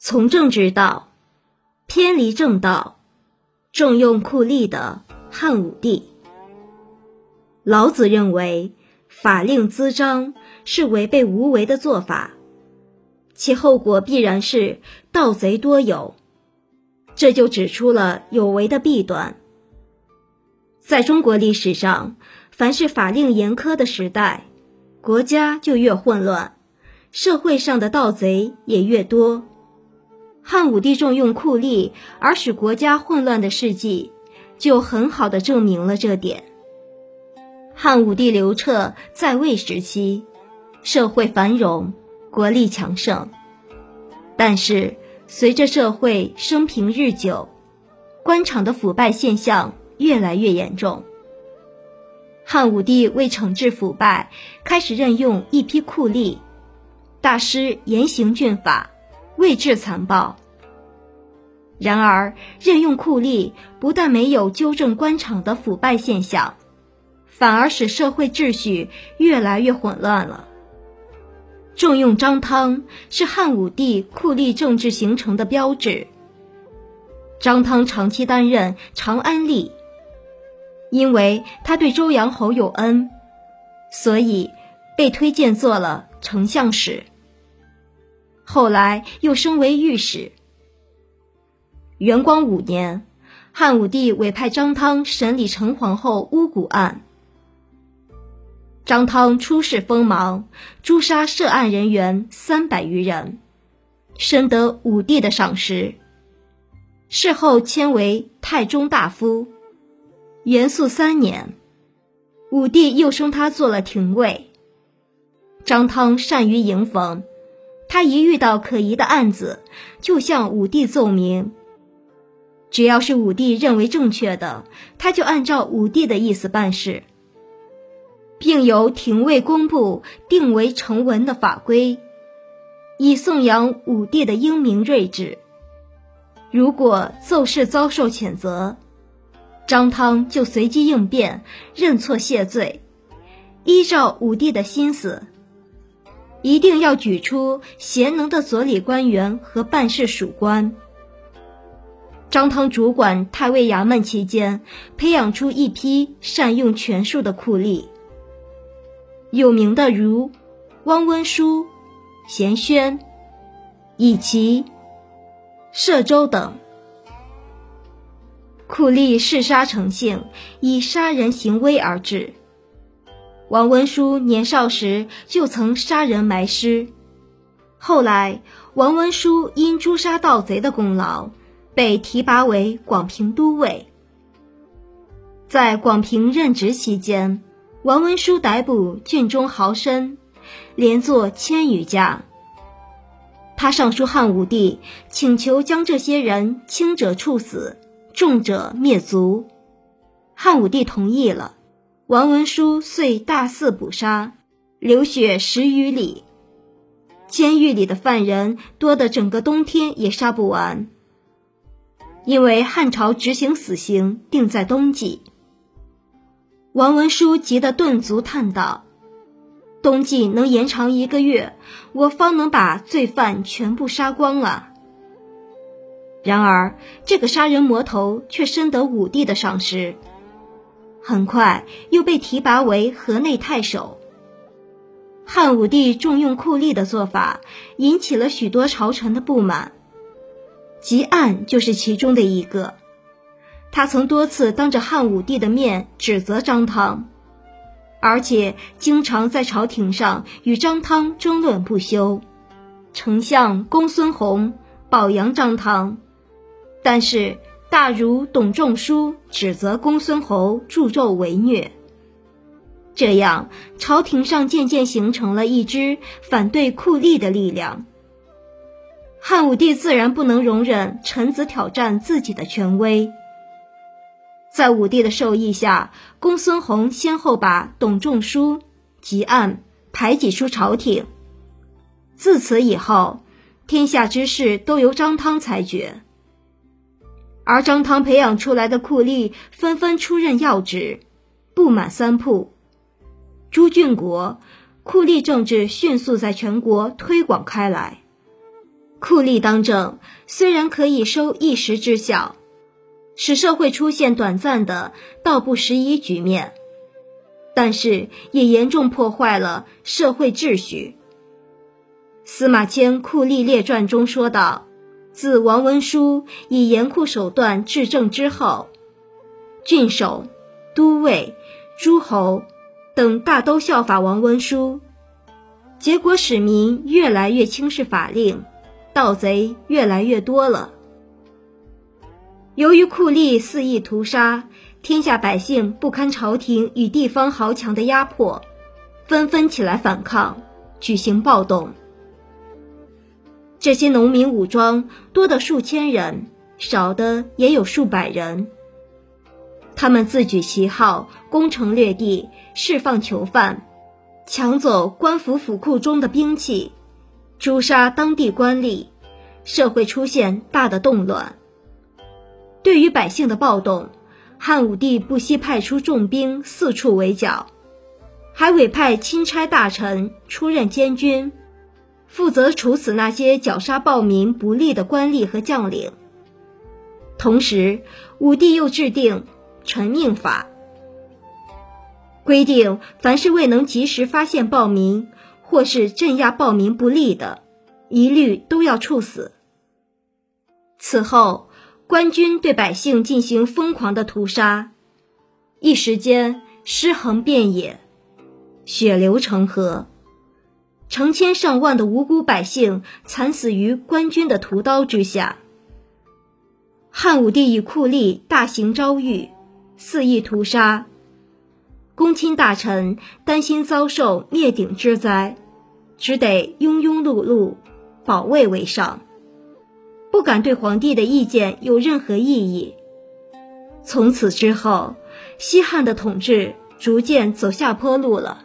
从政之道，偏离正道，重用酷吏的汉武帝。老子认为，法令滋章是违背无为的做法，其后果必然是盗贼多有，这就指出了有为的弊端。在中国历史上，凡是法令严苛的时代，国家就越混乱，社会上的盗贼也越多。汉武帝重用酷吏而使国家混乱的事迹，就很好的证明了这点。汉武帝刘彻在位时期，社会繁荣，国力强盛。但是随着社会生平日久，官场的腐败现象越来越严重。汉武帝为惩治腐败，开始任用一批酷吏，大施严刑峻法。未治残暴。然而，任用酷吏不但没有纠正官场的腐败现象，反而使社会秩序越来越混乱了。重用张汤是汉武帝酷吏政治形成的标志。张汤长期担任长安吏，因为他对周阳侯有恩，所以被推荐做了丞相使。后来又升为御史。元光五年，汉武帝委派张汤审理陈皇后巫蛊案。张汤出仕锋芒，诛杀涉案人员三百余人，深得武帝的赏识。事后迁为太中大夫。元肃三年，武帝又升他做了廷尉。张汤善于迎逢。他一遇到可疑的案子，就向武帝奏明。只要是武帝认为正确的，他就按照武帝的意思办事，并由廷尉公布定为成文的法规，以颂扬武帝的英明睿智。如果奏事遭受谴责，张汤就随机应变，认错谢罪，依照武帝的心思。一定要举出贤能的佐理官员和办事属官。张汤主管太尉衙门期间，培养出一批善用权术的酷吏，有名的如汪温书、贤宣、以其、摄州等。酷吏嗜杀成性，以杀人行威而治。王文书年少时就曾杀人埋尸，后来王文书因诛杀盗贼的功劳，被提拔为广平都尉。在广平任职期间，王文书逮捕郡中豪绅，连坐千余家。他上书汉武帝，请求将这些人轻者处死，重者灭族。汉武帝同意了。王文书遂大肆捕杀，流血十余里，监狱里的犯人多得整个冬天也杀不完。因为汉朝执行死刑定在冬季，王文书急得顿足叹道：“冬季能延长一个月，我方能把罪犯全部杀光了。”然而，这个杀人魔头却深得武帝的赏识。很快又被提拔为河内太守。汉武帝重用酷吏的做法引起了许多朝臣的不满，吉案就是其中的一个。他曾多次当着汉武帝的面指责张汤，而且经常在朝廷上与张汤争论不休。丞相公孙弘表扬张汤，但是。大儒董仲舒指责公孙侯助纣为虐，这样朝廷上渐渐形成了一支反对酷吏的力量。汉武帝自然不能容忍臣子挑战自己的权威，在武帝的授意下，公孙弘先后把董仲舒、吉案排挤出朝廷。自此以后，天下之事都由张汤裁决。而张汤培养出来的酷吏纷纷出任要职，布满三铺。朱俊国，酷吏政治迅速在全国推广开来。酷吏当政虽然可以收一时之效，使社会出现短暂的道不拾遗局面，但是也严重破坏了社会秩序。司马迁《酷吏列传》中说道：“自王文书以严酷手段治政之后，郡守、都尉、诸侯等大都效法王文书，结果使民越来越轻视法令。”盗贼越来越多了。由于酷吏肆意屠杀，天下百姓不堪朝廷与地方豪强的压迫，纷纷起来反抗，举行暴动。这些农民武装多的数千人，少的也有数百人。他们自举旗号，攻城略地，释放囚犯，抢走官府府库中的兵器。诛杀当地官吏，社会出现大的动乱。对于百姓的暴动，汉武帝不惜派出重兵四处围剿，还委派钦差大臣出任监军，负责处死那些绞杀暴民不利的官吏和将领。同时，武帝又制定臣命法，规定凡是未能及时发现暴民。或是镇压暴民不利的，一律都要处死。此后，官军对百姓进行疯狂的屠杀，一时间尸横遍野，血流成河，成千上万的无辜百姓惨死于官军的屠刀之下。汉武帝以酷吏大行诏狱，肆意屠杀。公卿大臣担心遭受灭顶之灾，只得庸庸碌碌，保卫为上，不敢对皇帝的意见有任何异议。从此之后，西汉的统治逐渐走下坡路了。